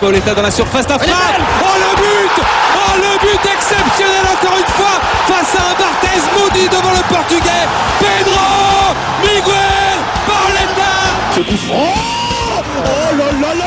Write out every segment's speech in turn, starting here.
Pauletta dans la surface d'affaire. Oh le but. Oh le but exceptionnel encore une fois face à un Barthez maudit devant le portugais. Pedro Miguel Pauletta Ce coup franc. Oh là là là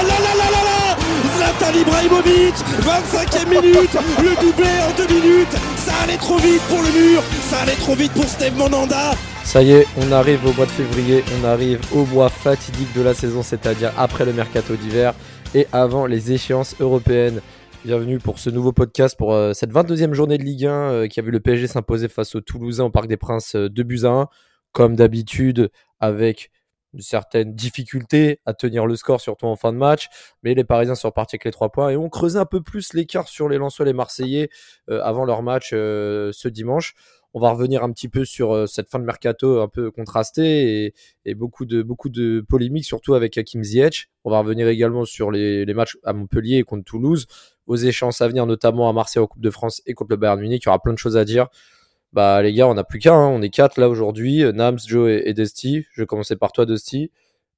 Zlatan Ibrahimovic 25e minute Le doublé en deux minutes Ça allait trop vite pour le mur Ça allait trop vite pour Steve Monanda Ça y est, on arrive au mois de février, on arrive au mois fatidique de la saison, c'est-à-dire après le mercato d'hiver et avant les échéances européennes. Bienvenue pour ce nouveau podcast, pour euh, cette 22e journée de Ligue 1 euh, qui a vu le PSG s'imposer face aux Toulousains au Parc des Princes euh, 2 buts à 1. Comme d'habitude, avec une certaine difficulté à tenir le score, surtout en fin de match. Mais les Parisiens sont repartis avec les 3 points et ont creusé un peu plus l'écart sur les Lensois et les Marseillais euh, avant leur match euh, ce dimanche. On va revenir un petit peu sur euh, cette fin de mercato un peu contrastée et, et beaucoup de polémiques, surtout avec Hakim Ziyech. On va revenir également sur les, matchs à Montpellier contre Toulouse, aux échéances à venir, notamment à Marseille en Coupe de France et contre le Bayern Munich. Il y aura plein de choses à dire. Bah les gars, on n'a plus qu'un, hein. on est quatre là aujourd'hui, Nams, Joe et, et Dusty. Je vais commencer par toi, Dusty.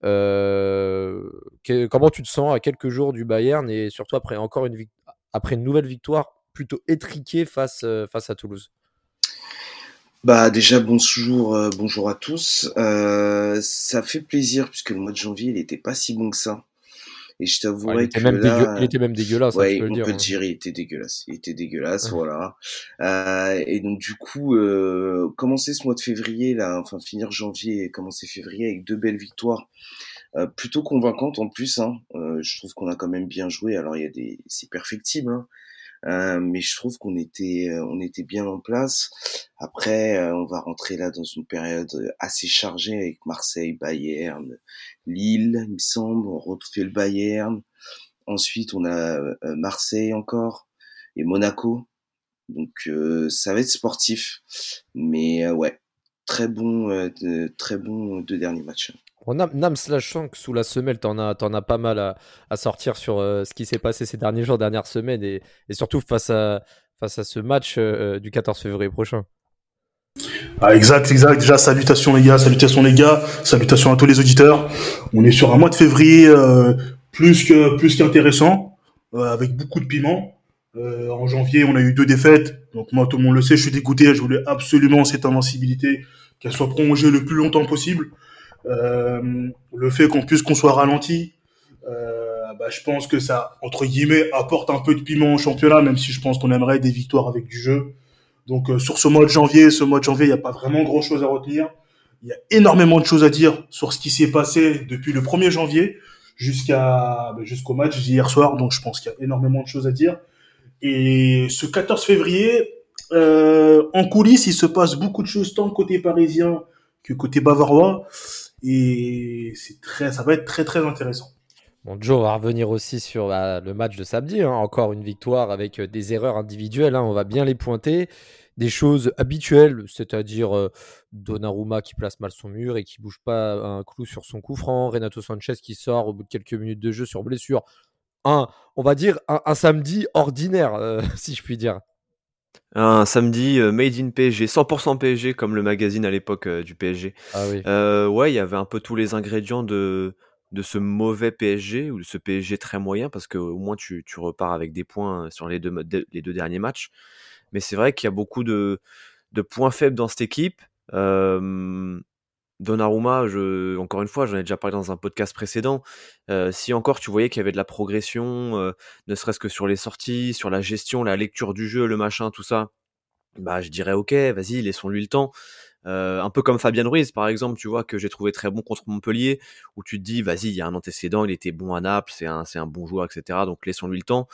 Euh, que- comment tu te sens à quelques jours du Bayern et surtout après encore une après une nouvelle victoire plutôt étriquée face euh, face à Toulouse? Bah déjà bonjour euh, bonjour à tous. Euh, ça fait plaisir puisque le mois de janvier il était pas si bon que ça. Et je Ouais, il, t'avouerai était que même là, dégueu- il était même dégueulasse, hein, ouais, le on dire. peut le hein. dire, il était dégueulasse. Il était dégueulasse, voilà. Euh, et donc du coup, euh, commencer ce mois de février là, enfin finir janvier et commencer février avec deux belles victoires, euh, plutôt convaincantes en plus. Hein. Je trouve qu'on a quand même bien joué. Alors il y a des, c'est perfectible, hein. Euh, mais je trouve qu'on était, euh, on était bien en place. Après, euh, on va rentrer là dans une période assez chargée avec Marseille, Bayern, Lille, il me semble. On refait le Bayern. Ensuite, on a Marseille encore et Monaco. Donc, ça va être sportif. Mais ouais, très bon, euh, de- très bon deux derniers matchs. Bon, Nam, Nams, là, je sens que sous la semelle, t'en as, t'en as pas mal à, à sortir sur euh, ce qui s'est passé ces derniers jours, dernières semaines, et, et surtout face à, face à ce match euh, du 14 février prochain. Ah, exact, exact. Déjà, salutations les gars, salutations les gars, salutations à tous les auditeurs. On est sur un mois de février euh, plus que plus qu'intéressant, euh, avec beaucoup de piment. Euh, en janvier, on a eu deux défaites. Donc moi, tout le monde le sait, je suis dégoûté. Je voulais absolument cette invincibilité qu'elle soit prolongée le plus longtemps possible. Euh, le fait qu'on puisse qu'on soit ralenti, euh, bah, je pense que ça entre guillemets apporte un peu de piment au championnat, même si je pense qu'on aimerait des victoires avec du jeu. Donc euh, sur ce mois de janvier, ce mois de janvier, il n'y a pas vraiment grand-chose à retenir. Il y a énormément de choses à dire sur ce qui s'est passé depuis le 1er janvier jusqu'à bah, jusqu'au match d'hier soir. Donc je pense qu'il y a énormément de choses à dire. Et ce 14 février, euh, en coulisses, il se passe beaucoup de choses tant côté parisien que côté bavarois. Et c'est très, ça va être très très intéressant. Bon, Joe, on va revenir aussi sur bah, le match de samedi. hein. Encore une victoire avec euh, des erreurs individuelles. hein. On va bien les pointer. Des choses habituelles, c'est-à-dire euh, Donnarumma qui place mal son mur et qui bouge pas un clou sur son coup franc. Renato Sanchez qui sort au bout de quelques minutes de jeu sur blessure. Un, on va dire un, un samedi ordinaire, euh, si je puis dire. Un samedi euh, made in PSG, 100% PSG comme le magazine à l'époque euh, du PSG. Ah oui. Ouais, il y avait un peu tous les ingrédients de, de ce mauvais PSG ou de ce PSG très moyen parce que au moins tu, tu repars avec des points sur les deux, les deux derniers matchs. Mais c'est vrai qu'il y a beaucoup de, de points faibles dans cette équipe. Euh, Donnarumma, je, encore une fois, j'en ai déjà parlé dans un podcast précédent. Euh, si encore tu voyais qu'il y avait de la progression, euh, ne serait-ce que sur les sorties, sur la gestion, la lecture du jeu, le machin, tout ça, bah je dirais ok, vas-y, laissons-lui le temps. Euh, un peu comme Fabien Ruiz, par exemple, tu vois, que j'ai trouvé très bon contre Montpellier, où tu te dis, vas-y, il y a un antécédent, il était bon à Naples, c'est un, c'est un bon joueur, etc. Donc laissons-lui le temps.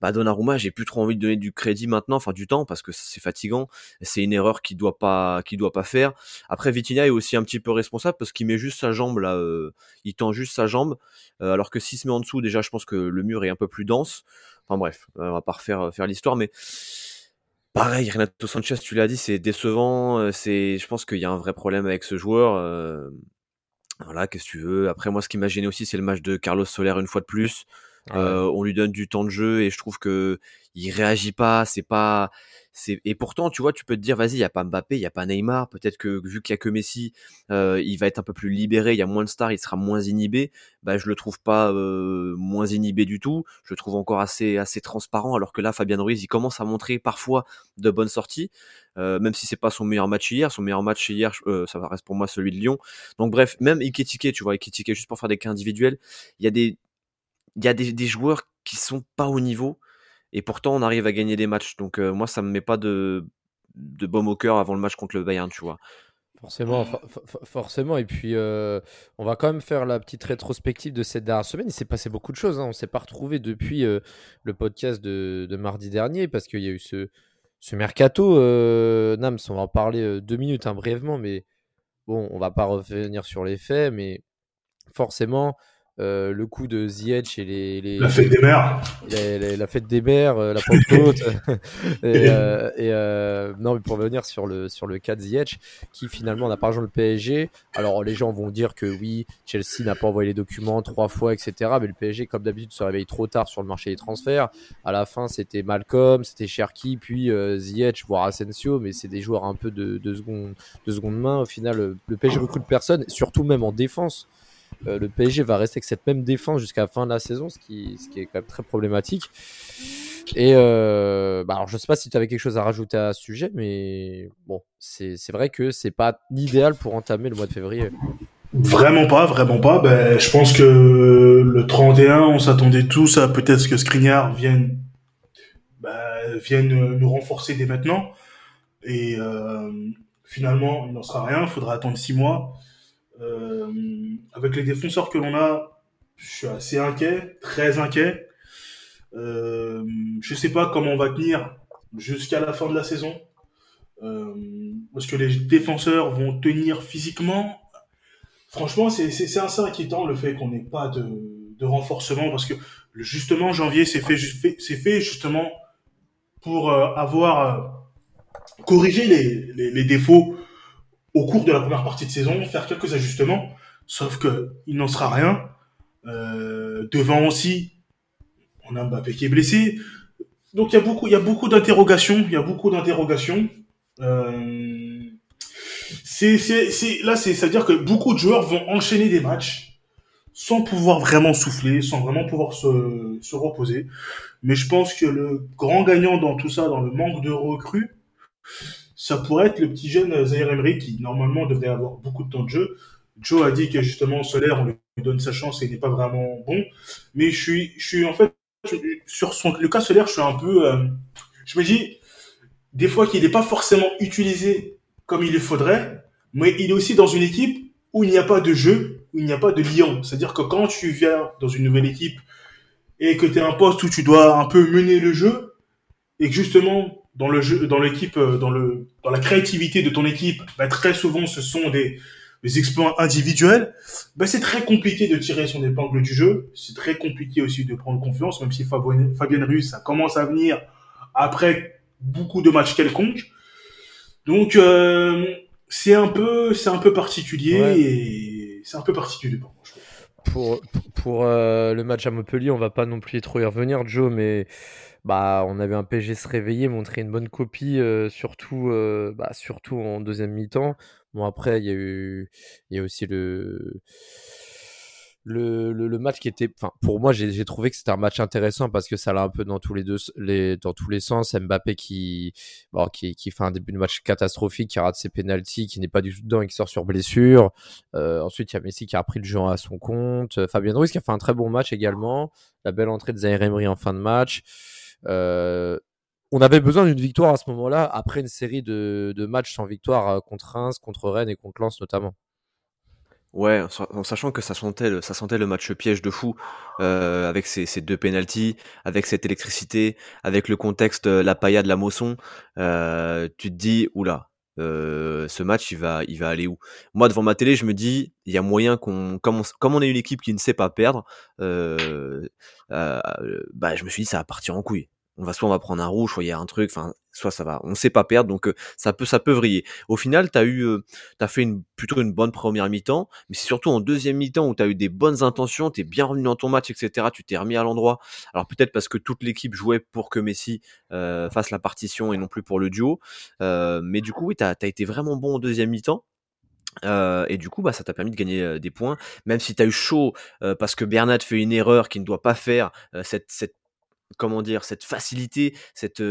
Bah Donnarumma, j'ai plus trop envie de donner du crédit maintenant, enfin du temps, parce que c'est fatigant. C'est une erreur qu'il doit pas, doit pas faire. Après, Vitinha est aussi un petit peu responsable parce qu'il met juste sa jambe là, euh, il tend juste sa jambe, euh, alors que s'il se met en dessous, déjà, je pense que le mur est un peu plus dense. Enfin bref, euh, on va pas refaire faire l'histoire, mais Pareil, Renato Sanchez, tu l'as dit, c'est décevant. euh, C'est, je pense qu'il y a un vrai problème avec ce joueur. euh, voilà, qu'est-ce que tu veux. Après, moi, ce qui m'a gêné aussi, c'est le match de Carlos Soler une fois de plus. Euh, on lui donne du temps de jeu et je trouve que il réagit pas. C'est pas c'est et pourtant tu vois tu peux te dire vas-y il y a pas Mbappé il y a pas Neymar peut-être que vu qu'il y a que Messi euh, il va être un peu plus libéré il y a moins de stars il sera moins inhibé. Bah je le trouve pas euh, moins inhibé du tout. Je le trouve encore assez assez transparent alors que là Fabien Ruiz il commence à montrer parfois de bonnes sorties euh, même si c'est pas son meilleur match hier. Son meilleur match hier euh, ça reste pour moi celui de Lyon. Donc bref même Iketike tu vois Iketike juste pour faire des cas individuels il y a des il y a des, joueurs qui sont pas au niveau et pourtant on arrive à gagner des matchs. Donc euh, moi ça me met pas de de baume au cœur avant le match contre le Bayern, tu vois. Forcément, forcément. Et puis, euh, on va quand même faire la petite rétrospective de cette dernière semaine. Il s'est passé beaucoup de choses. Hein. On ne s'est pas retrouvé depuis euh, le podcast de, de, mardi dernier parce qu'il y a eu ce, ce mercato. Nams, on va en parler deux minutes hein, brièvement. Mais bon, on va pas revenir sur les faits. Mais forcément, euh, le coup de Ziyech et les, les, la fête des mères. la fête des mères euh, la Pentecôte et, euh, et euh, non mais pour venir sur le sur le cas de Ziyech qui finalement n'a pas rejoint le PSG alors les gens vont dire que oui Chelsea n'a pas envoyé les documents trois fois etc mais le PSG comme d'habitude se réveille trop tard sur le marché des transferts. À la fin c'était Malcolm c'était Cherki puis Ziyech voire Asensio. Mais c'est des joueurs un peu de, de seconde de seconde main. Au final le PSG recrute personne surtout même en défense euh, le PSG va rester avec cette même défense jusqu'à la fin de la saison, ce qui, est quand même très problématique. Et euh, bah alors je sais pas si tu avais quelque chose à rajouter à ce sujet, mais bon, c'est vrai que c'est pas l'idéal pour entamer le mois de février. Vraiment pas, vraiment pas. Ben, je pense que le 31, on s'attendait tous à peut-être que Skriniar vienne, ben, vienne nous renforcer dès maintenant. Et euh, finalement, il n'en sera rien. Il faudra attendre six mois. Euh, avec les défenseurs que l'on a, je suis assez inquiet, très inquiet. Euh, je sais pas comment on va tenir jusqu'à la fin de la saison. Euh, parce que les défenseurs vont tenir physiquement? Franchement, c'est assez inquiétant le fait qu'on n'ait pas de, de, renforcement parce que justement janvier c'est fait, fait justement pour euh, avoir corrigé les, les, défauts au cours de la première partie de saison, faire quelques ajustements. Sauf que il n'en sera rien. Euh, devant aussi, on a Mbappé qui est blessé. Donc il y a beaucoup, il y a beaucoup d'interrogations. Il y a beaucoup d'interrogations. Euh, là, c'est, ça veut dire que beaucoup de joueurs vont enchaîner des matchs sans pouvoir vraiment souffler, sans vraiment pouvoir se reposer. Mais je pense que le grand gagnant dans tout ça, dans le manque de recrues, ça pourrait être le petit jeune Zaire Emery qui normalement devrait avoir beaucoup de temps de jeu. Joe a dit que justement Solaire, on lui donne sa chance et il n'est pas vraiment bon. Mais je suis, je suis en fait sur son, le cas Solaire, je suis un peu, euh, je me dis des fois qu'il n'est pas forcément utilisé comme il le faudrait, mais il est aussi dans une équipe où il n'y a pas de jeu, où il n'y a pas de lion. C'est-à-dire que quand tu viens dans une nouvelle équipe et que tu es un poste où tu dois un peu mener le jeu et que justement dans le jeu, dans l'équipe, euh, dans le, dans la créativité de ton équipe, bah, très souvent ce sont des, des exploits individuels. Bah, c'est très compliqué de tirer son épingle du jeu. C'est très compliqué aussi de prendre confiance, même si Fabien, Fabien Ruiz, ça commence à venir après beaucoup de matchs quelconques. Donc euh, c'est un peu, c'est un peu particulier ouais. et c'est un peu particulier moi. Pour, euh, le match à Montpellier, on va pas non plus trop y revenir, Joe, mais bah, on avait un PSG se réveiller, montrer une bonne copie, euh, surtout, euh, bah, surtout en deuxième mi-temps. Bon, après, il y a eu, aussi le, le, match qui était, enfin, pour moi, j'ai trouvé que c'était un match intéressant parce que ça l'a un peu dans tous les deux, les, dans tous les sens. Mbappé qui, qui, fait un début de match catastrophique, qui rate ses pénalties, qui n'est pas du tout dedans et qui sort sur blessure. Euh, ensuite, il y a Messi qui a pris le jeu à son compte. Fabien Ruiz qui a fait un très bon match également. La belle entrée de Zaire Emery en fin de match. Euh, on avait besoin d'une victoire à ce moment-là, après une série de, de, matchs sans victoire euh, contre Reims, contre Rennes et contre Lens notamment. Ouais, en sachant que ça sentait le, ça sentait le match piège de fou, euh, avec ces, ces deux pénalties, avec cette électricité, avec le contexte, la paillade, la moisson, euh, tu te dis, oula, euh, ce match, il va, il va aller où? Moi, devant ma télé, je me dis, il y a moyen qu'on, comme on, comme on est une équipe qui ne sait pas perdre, euh, euh, bah, je me suis dit, ça va partir en couille. On va soit on va prendre un rouge, soit il y a un truc, enfin soit ça va, on sait pas perdre, donc euh, ça peut ça peut vriller. Au final, t'as eu, euh, t'as fait plutôt une bonne première mi-temps, mais c'est surtout en deuxième mi-temps où t'as eu des bonnes intentions, t'es bien revenu dans ton match, etc. Tu t'es remis à l'endroit. Alors peut-être parce que toute l'équipe jouait pour que Messi euh, fasse la partition et non plus pour le duo, mais du coup oui, t'as as été vraiment bon en deuxième mi-temps. Euh, et du coup, bah, ça t'a permis de gagner des points, même si tu as eu chaud parce que Bernat fait une erreur qu'il ne doit pas faire, cette, cette comment dire, cette facilité, cette,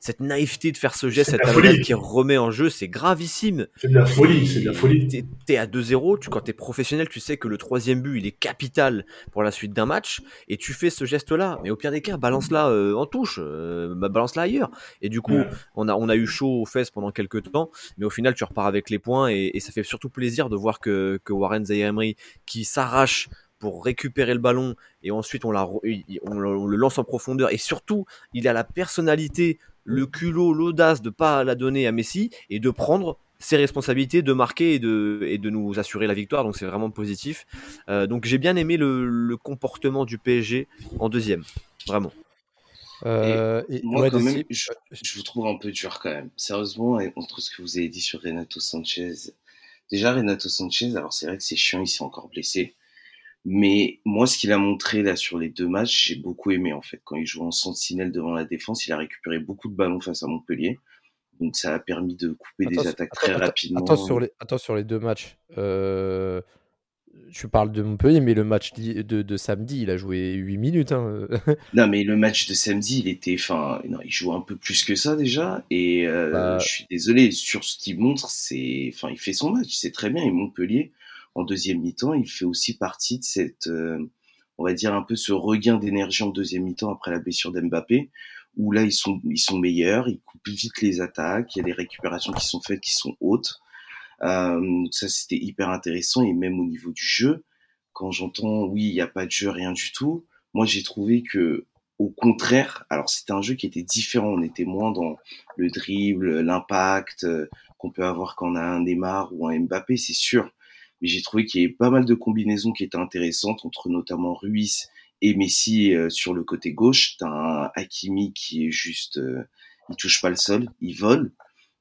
cette naïveté de faire ce geste, cette folie qui remet en jeu, c'est gravissime. C'est de la folie, c'est de la folie. T'es, es à 2-0, tu, quand t'es professionnel, tu sais que le troisième but, il est capital pour la suite d'un match, et tu fais ce geste-là. Mais au pire des cas, balance-la en touche, bah, balance-la ailleurs. Et du coup, on, a, on a eu chaud aux fesses pendant quelques temps, mais au final, tu repars avec les points, et, ça fait surtout plaisir de voir que, que Warren Zaire qui s'arrache pour récupérer le ballon et ensuite on, la, on, le lance en profondeur et surtout il a la personnalité, le culot, l'audace de pas la donner à Messi et de prendre ses responsabilités de marquer et de, et de nous assurer la victoire donc c'est vraiment positif euh, donc j'ai bien aimé le, comportement du PSG en deuxième vraiment euh, moi, quand même, je, je, vous trouve un peu dur quand même. Sérieusement, entre ce que vous avez dit sur Renato Sanchez. Déjà, Renato Sanchez, alors c'est vrai que c'est chiant, il s'est encore blessé. Mais moi, ce qu'il a montré là sur les deux matchs, j'ai beaucoup aimé en fait. Quand il joue en sentinelle devant la défense, il a récupéré beaucoup de ballons face à Montpellier. Donc ça a permis de couper des attaques très rapidement. Attends sur, les, attends sur les deux matchs. Euh, tu parles de Montpellier, mais le match de, de, samedi, il a joué 8 minutes. Hein. non, mais le match de samedi, il était. Enfin, non, il joue un peu plus que ça déjà. Et euh, bah je suis désolé, sur ce qu'il montre, c'est. Enfin, il fait son match, c'est très bien. Et Montpellier, en deuxième mi-temps, il fait aussi partie de cette, euh, on va dire un peu ce regain d'énergie en deuxième mi-temps après la blessure d'Mbappé, où là ils sont ils sont meilleurs, ils coupent vite les attaques, il y a des récupérations qui sont faites qui sont hautes. Euh, ça c'était hyper intéressant et même au niveau du jeu, quand j'entends oui il n'y a pas de jeu rien du tout, moi j'ai trouvé que au contraire, alors c'était un jeu qui était différent, on était moins dans le dribble, l'impact euh, qu'on peut avoir quand on a un Neymar ou un Mbappé, c'est sûr mais j'ai trouvé qu'il y avait pas mal de combinaisons qui étaient intéressantes entre notamment Ruiz et Messi euh, sur le côté gauche. T'as un Hakimi qui est juste, euh, il touche pas le sol, il vole.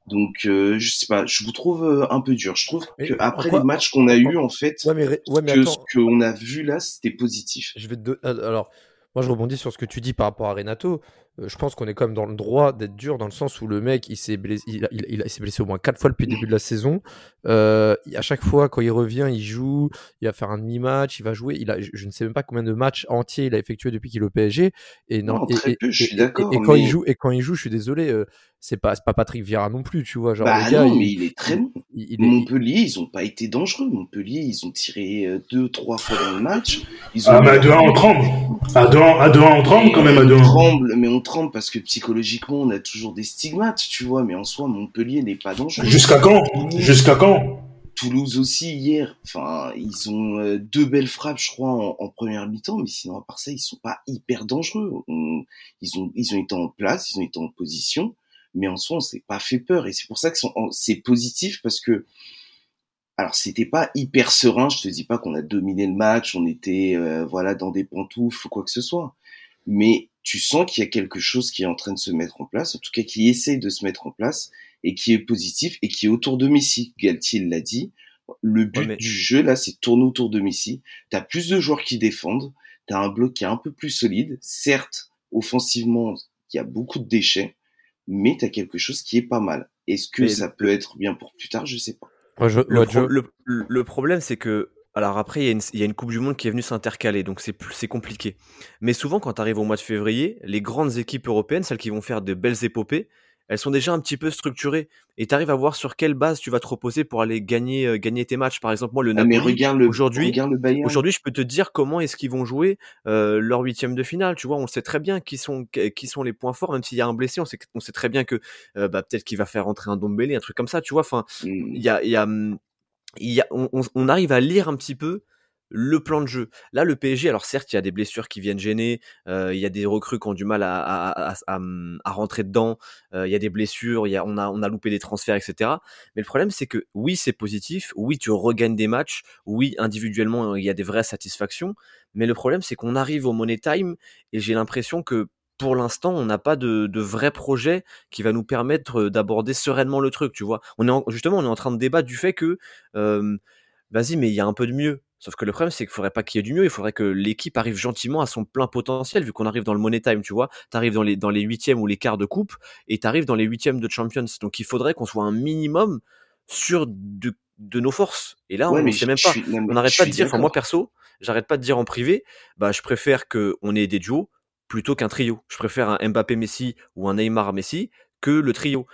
Donc euh, je sais pas, je vous trouve un peu dur. Je trouve que après les matchs qu'on a eu en fait, ouais, mais, ouais, mais que ce qu'on a vu là, c'était positif. Je vais te... alors moi je rebondis sur ce que tu dis par rapport à Renato. Euh, je pense qu'on est quand même dans le droit d'être dur dans le sens où le mec il s'est blessé, il, il, s'est blessé au moins quatre fois depuis le début de la saison. Euh, à chaque fois quand il revient, il joue, il va faire un demi-match, il va jouer. Il a, je, ne sais même pas combien de matchs entiers il a effectué depuis qu'il est au PSG. Et non, très peu, je suis d'accord. Et, quand il joue, et quand il joue, je suis désolé, euh, c'est pas, pas Patrick Vieira non plus, tu vois. Genre, bah gars, non, mais il est très bon. Montpellier, ils ont pas été dangereux. Montpellier, ils ont tiré deux, trois fois dans le match. Ils ont ah, mais à 2-1, on tremble. À 2-1, on tremble quand même à 2-1. On tremble, mais on tremble parce que psychologiquement, on a toujours des stigmates, tu vois, mais en soi, Montpellier n'est pas dangereux. Jusqu'à quand Jusqu'à quand Toulouse aussi hier, enfin ils ont euh, deux belles frappes je crois en, première mi-temps, mais sinon à part ça ils sont pas hyper dangereux. ils ont ils ont été en place, ils ont été en position, mais en soi on s'est pas fait peur et c'est pour ça que c'est positif parce que alors c'était pas hyper serein, je te dis pas qu'on a dominé le match, on était euh, voilà dans des pantoufles ou quoi que ce soit, mais tu sens qu'il y a quelque chose qui est en train de se mettre en place, en tout cas qui essaie de se mettre en place et qui est positif et qui est autour de Messi. Galtier l'a dit. Le but du jeu là, c'est tourner autour de Messi. T'as plus de joueurs qui défendent. T'as un bloc qui est un peu plus solide. Certes, offensivement, il y a beaucoup de déchets, mais t'as quelque chose qui est pas mal. Est-ce que ça peut être bien pour plus tard? Je sais pas. le, problème, c'est que alors après, il y, a une, Coupe du Monde qui est venue s'intercaler, donc c'est compliqué. Mais souvent, quand tu arrives au mois de février, les grandes équipes européennes, celles qui vont faire de belles épopées, elles sont déjà un petit peu structurées. Et tu arrives à voir sur quelle base tu vas te reposer pour aller gagner, euh, gagner tes matchs. Par exemple, moi, le ah, Napoli, aujourd'hui, aujourd'hui, je peux te dire comment est-ce qu'ils vont jouer euh, leur huitième de finale. Tu vois, on sait très bien qui sont, qui sont les points forts, même s'il y a un blessé, on sait, on sait très bien que euh, bah, peut-être qu'il va faire rentrer un Dombélé, un truc comme ça. Tu vois, enfin, mmh. il y a, y a hum, on, arrive à lire un petit peu le plan de jeu. Là, le PSG, alors certes, il y a des blessures qui viennent gêner, euh, il y a des recrues qui ont du mal à, rentrer dedans, euh, il y a des blessures, il y a, on, a, on a loupé des transferts, etc. Mais le problème, c'est que oui, c'est positif, oui, tu regagnes des matchs, oui, individuellement, il y a des vraies satisfactions, mais le problème, c'est qu'on arrive au Money Time et j'ai l'impression que pour l'instant, on n'a pas de, de, vrai projet qui va nous permettre d'aborder sereinement le truc, tu vois? On est justement, on est en train de débattre du fait que, euh, vas-y, mais il y a un peu de mieux. Sauf que le problème, c'est qu'il faudrait pas qu'il y ait du mieux, il faudrait que l'équipe arrive gentiment à son plein potentiel, vu qu'on arrive dans le money time, tu vois? T'arrives dans les, dans les huitièmes ou les quarts de coupe, et t'arrives dans les huitièmes de Champions. Donc il faudrait qu'on soit un minimum sûr de, de nos forces. Et là, on ne sait même pas. on n'arrête pas de dire, enfin moi perso, j'arrête pas de dire en privé, bah je préfère qu'on ait des duos plutôt qu'un trio. Je préfère un Mbappé Messi ou un Neymar Messi que le trio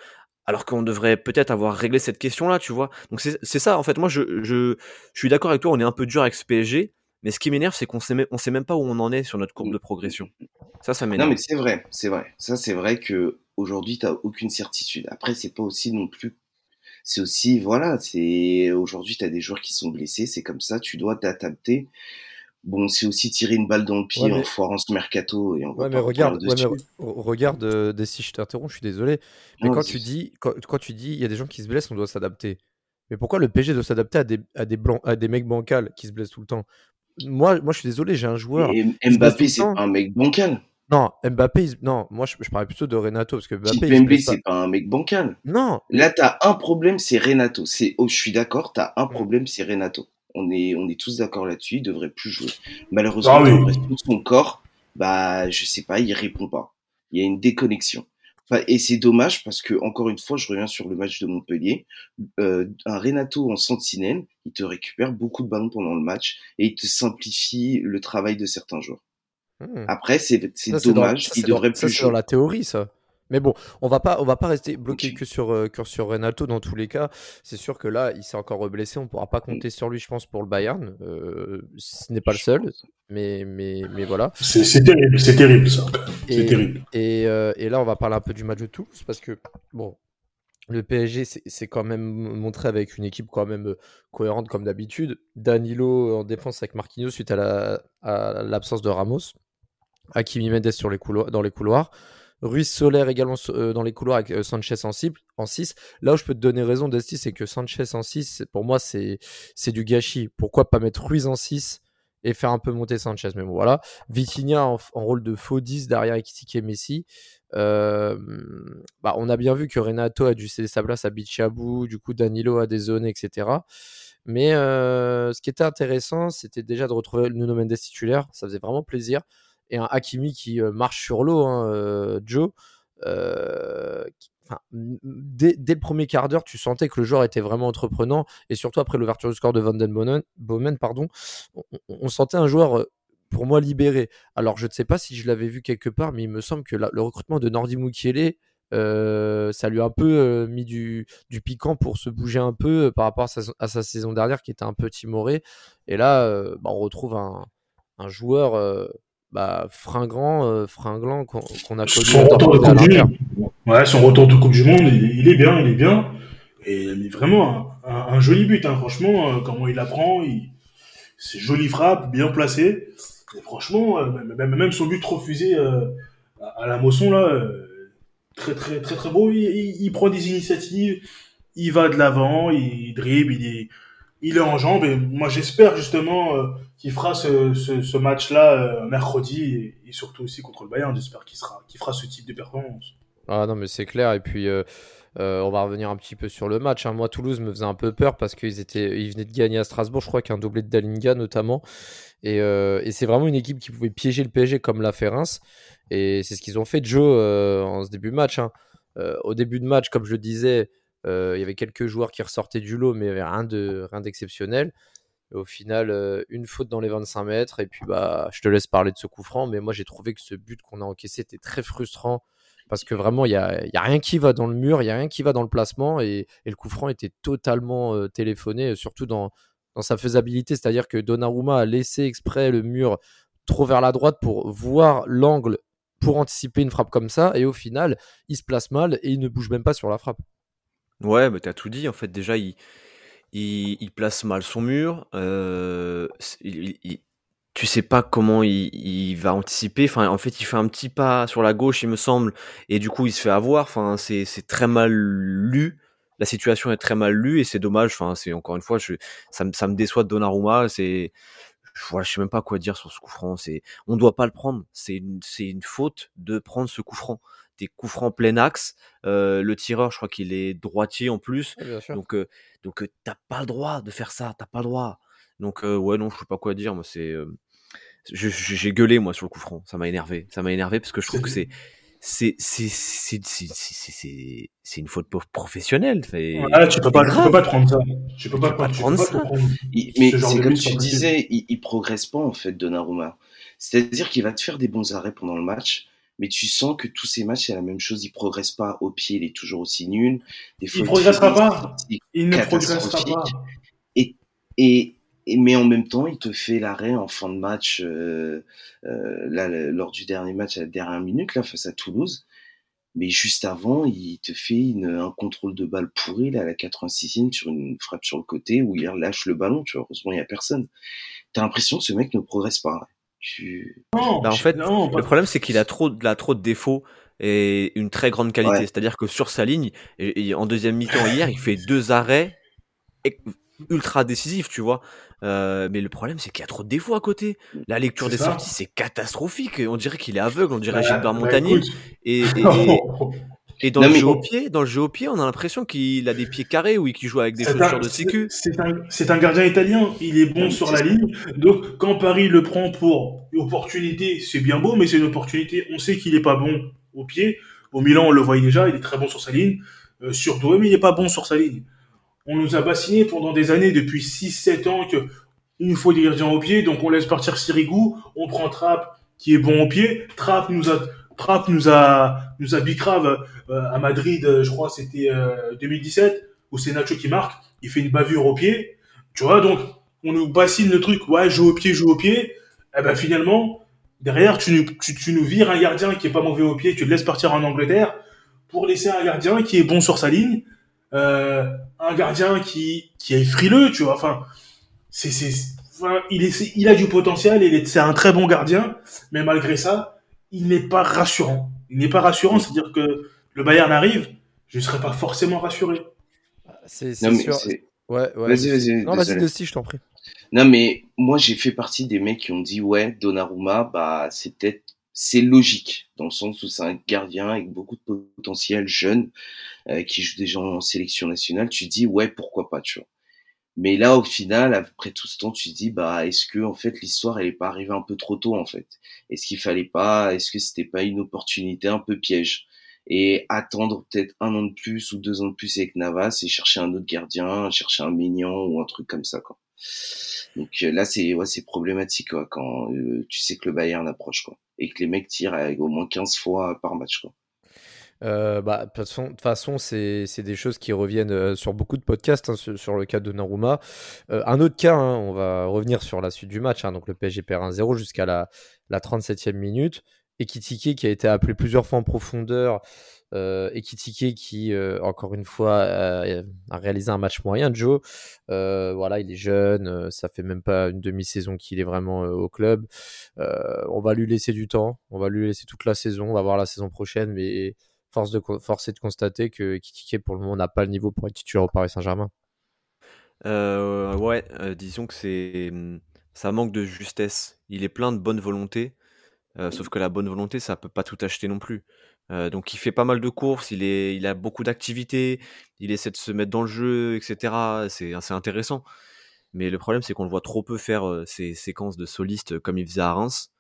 alors qu'on devrait peut-être avoir réglé cette question-là, tu vois. Donc c'est ça, en fait, moi je, je, je suis d'accord avec toi, on est un peu dur avec ce PSG, mais ce qui m'énerve, c'est qu'on sait, on sait même pas où on en est sur notre courbe de progression. Ça, ça m'énerve. Non, mais c'est vrai, c'est vrai. Ça, c'est vrai que aujourd'hui, t'as aucune certitude. Après, c'est pas aussi non plus. C'est aussi, voilà, c'est aujourd'hui, tu as des joueurs qui sont blessés, c'est comme ça, tu dois t'adapter. Bon, c'est aussi tirer une balle dans le pied en foirant ce mercato et on ouais, mais regarde, ouais, mais regarde euh, si je t'interromps, je suis désolé. Mais quand, tu dis, quand, tu dis il y a des gens qui se blessent, on doit s'adapter. Mais pourquoi le PG doit s'adapter à des, à, des blancs, à des mecs bancals qui se blessent tout le temps? Moi, moi, je suis désolé, j'ai un joueur. Mbappé, c'est pas un mec bancal. Non, Mbappé, non, moi je, je, parlais plutôt de Renato parce que Mbappé, c'est pas un mec bancal. Non. Là, t'as un problème, c'est Renato. C'est, oh, je suis d'accord, t'as un problème, c'est Renato. On est, on est tous d'accord là-dessus. Il devrait plus jouer. Malheureusement, ah son corps, bah, je sais pas, il répond pas. Il y a une déconnexion. et c'est dommage parce que encore une fois, je reviens sur le match de Montpellier. Euh, un Renato en sentinelle, il te récupère beaucoup de ballons pendant le match et il te simplifie le travail de certains joueurs. Hmm. Après, c'est dommage. il devrait plus. C'est dans la théorie, ça. Mais bon, on va pas, on va pas rester bloqué que sur, euh, que sur Renato dans tous les cas. C'est sûr que là, il s'est encore blessé. On pourra pas compter sur lui, je pense, pour le Bayern. Euh, ce n'est pas le seul, mais, mais, mais voilà. C'est terrible, c'est terrible ça. C'est terrible. Et, euh, et, là, on va parler un peu du match de Toulouse parce que bon, le PSG c'est quand même montré avec une équipe quand même cohérente comme d'habitude. Danilo en défense avec Marquinhos suite à l'absence de Ramos. Hakimi Mendes sur les couloirs, dans les couloirs. Ruiz Solaire également euh, dans les couloirs avec euh, Sanchez en, en 6. Là où je peux te donner raison, Desti, c'est que Sanchez en 6, pour moi, c'est du gâchis. Pourquoi pas mettre Ruiz en 6 et faire un peu monter Sanchez? Mais bon, voilà. Vitinha en, rôle de faux 10 derrière et Messi. Euh, bah, on a bien vu que Renato a dû céder sa place à Bichabou, du coup Danilo a des zones, etc. Mais ce qui était intéressant, c'était déjà de retrouver Nuno Mendes titulaire. Ça faisait vraiment plaisir et un Hakimi qui euh, marche sur l'eau, hein, euh, Joe. Euh, dès, le premier quart d'heure, tu sentais que le joueur était vraiment entreprenant et surtout après l'ouverture du score de Van Den Bomen, pardon, on, sentait un joueur pour moi libéré. Alors je ne sais pas si je l'avais vu quelque part, mais il me semble que le recrutement de Nordi Mukiele, ça lui a un peu mis du, piquant pour se bouger un peu par rapport à sa, saison dernière qui était un peu timoré. Et là, bah, on retrouve un joueur bah, fringant, euh, fringant qu'on a connu son retour de coupe du monde. Ouais, son retour de Coupe du Monde, il, est bien, il est bien. Et mais vraiment un, joli but, hein, franchement, euh, comment il apprend, il... c'est jolie frappe, bien placée. Et franchement, euh, même, même, son but refusé à la Mosson là, très très très très beau. Il, il, prend des initiatives, il va de l'avant, il dribble, il est il est en jambes et moi j'espère justement euh, qu'il fera ce, ce, match-là euh, mercredi et, surtout aussi contre le Bayern. J'espère qu'il sera, qu'il fera ce type de performance. Ah non mais c'est clair et puis euh, on va revenir un petit peu sur le match. Hein. Moi Toulouse me faisait un peu peur parce qu'ils étaient, ils venaient de gagner à Strasbourg, je crois qu'un doublé de Dalinga notamment. Et, c'est vraiment une équipe qui pouvait piéger le PSG comme l'a fait Reims. Et c'est ce qu'ils ont fait Joe en ce début de match. Hein. au début de match, comme je le disais, il y avait quelques joueurs qui ressortaient du lot, mais il avait rien, de, rien d'exceptionnel. Au final, euh, une faute dans les 25 mètres. Et puis, bah, je te laisse parler de ce coup franc. Mais moi, j'ai trouvé que ce but qu'on a encaissé était très frustrant. Parce que vraiment, il n'y a, a, rien qui va dans le mur, il n'y a rien qui va dans le placement. Et, le coup franc était totalement euh, téléphoné, surtout dans, dans sa faisabilité. C'est-à-dire que Donnarumma a laissé exprès le mur trop vers la droite pour voir l'angle pour anticiper une frappe comme ça. Et au final, il se place mal et il ne bouge même pas sur la frappe. Ouais, mais t'as tout dit. En fait, déjà, il, il, place mal son mur. Euh, tu sais pas comment il, va anticiper. Enfin, en fait, il fait un petit pas sur la gauche, il me semble, et du coup, il se fait avoir. Enfin, c'est très mal lu. La situation est très mal lue et c'est dommage. Enfin, c'est encore une fois, je, ça, me- ça me déçoit de Donnarumma. C'est, voilà, je sais même pas quoi dire sur ce coup franc. C'est, on doit pas le prendre. C'est une, c'est une faute de prendre ce coup franc. Des coups francs plein axe. Euh, le tireur, je crois qu'il est droitier en plus. donc, euh, donc euh, t'as pas le droit de faire ça. T'as pas le droit. Donc, ouais, non, je sais pas quoi dire. Moi, c'est, j'ai gueulé moi sur le coup franc. Ça m'a énervé. Ça m'a énervé parce que je trouve que c'est c'est c'est c'est c'est c'est une faute professionnelle. Ah, tu peux pas, tu peux pas prendre ça. Tu peux pas, pas prendre ça. mais c'est comme tu disais, il, il, progresse pas en fait, Donnarumma. C'est-à-dire qu'il va te faire des bons arrêts pendant le match, mais tu sens que tous ces matchs c'est la même chose. Il progresse pas au pied, il est toujours aussi nul. Des il progressera pas. Il ne progressera pas. Et et mais en même temps, il te fait l'arrêt en fin de match, euh, euh, là, lors du dernier match à la dernière minute, là, face à Toulouse. Mais juste avant, il te fait une, un contrôle de balle pourri, là, à la 86e, sur une frappe sur le côté, où il lâche le ballon, tu vois. Heureusement, il n'y a personne. T'as l'impression que ce mec ne progresse pas. Tu... Non, bah, en fait, le problème, c'est qu'il a trop, a trop de défauts et une très grande qualité. C'est-à-dire que sur sa ligne, et, en deuxième mi-temps hier, il fait deux arrêts ultra décisifs, tu vois. Euh, mais le problème, c'est qu'il y a trop de défauts à côté. La lecture des sorties, c'est catastrophique. On dirait qu'il est aveugle, on dirait bah, Gilbert bah, Montagnier. et, et, dans, le jeu au pied, dans le jeu au pied, on a l'impression qu'il a des pieds carrés ou qu'il joue avec des chaussures de sécu. C'est un, un, gardien italien. Il est bon sur la ligne. Donc, quand Paris le prend pour opportunité, c'est bien beau, mais c'est une opportunité. On sait qu'il est pas bon au pied. Au Milan, on le voit déjà, il est très bon sur sa ligne. Euh, sur mais il est pas bon sur sa ligne on nous a bassiné pendant des années, depuis 6-7 ans, que il nous faut des gardiens au pied, donc on laisse partir Sirigu, on prend Trapp qui est bon au pied. Trapp nous a Trapp nous a nous a bicrave euh, à Madrid, euh, je crois c'était 2017 euh, où c'est Nacho qui marque, il fait une bavure au pied. Tu vois donc on nous bassine le truc, ouais, joue au pied, joue au pied. Et eh ben finalement derrière tu tu, tu nous vires un gardien qui est pas mauvais au pied, tu le laisses partir en Angleterre pour laisser un gardien qui est bon sur sa ligne euh, un gardien qui qui est frileux, tu vois. Enfin, c'est c'est il est il a du potentiel, il c'est un très bon gardien, mais malgré ça, il n'est pas rassurant. Il n'est pas rassurant, c'est-à-dire que le Bayern arrive, je ne serais pas forcément rassuré. C'est sûr. Ouais, ouais. Vas-y, vas-y. Non, vas-y, je t'en prie. Non, mais moi, j'ai fait partie des mecs qui ont dit, ouais, Donnarumma, bah, c'est peut-être c'est logique dans le sens où c'est un gardien avec beaucoup de potentiel jeune euh, qui joue déjà en sélection nationale. Tu dis ouais pourquoi pas tu vois. Mais là au final après tout ce temps tu dis bah est-ce que en fait l'histoire elle est pas arrivée un peu trop tôt en fait? Est-ce qu'il fallait pas est-ce que c'était pas une opportunité un peu piège? Et attendre peut-être un an de plus ou deux ans de plus avec Navas et chercher un autre gardien, chercher un Mignon ou un truc comme ça quoi. Donc euh, là c'est ouais c'est problématique quoi quand euh, tu sais que le Bayern approche quoi et que les mecs tirent au moins 15 fois par match. Quoi. Euh, bah, de toute façon, c'est, des choses qui reviennent euh, sur beaucoup de podcasts, hein, sur, le cas de Naruma. Euh, un autre cas, hein, on va revenir sur la suite du match, hein, donc le PSG perd 1-0 jusqu'à la, la 37e minute. Ekitike qui a été appelé plusieurs fois en profondeur, euh, Ekitike qui, encore une fois, a réalisé un match moyen. Joe, euh, voilà, il est jeune, ça fait même pas une demi-saison qu'il est vraiment au club. on va lui laisser du temps, on va lui laisser toute la saison, on va voir la saison prochaine, mais force, de, est de constater que Ekitike, pour le moment, n'a pas le niveau pour être titulaire au Paris Saint-Germain. ouais, disons que c'est ça manque de justesse. Il est plein de bonne volonté, euh, sauf que la bonne volonté, ça peut pas tout acheter non plus. Euh, donc il fait pas mal de courses, il, est, il a beaucoup d'activités, il essaie de se mettre dans le jeu, etc. C'est assez intéressant. Mais le problème, c'est qu'on le voit trop peu faire euh, ces séquences de soliste comme il faisait à Reims.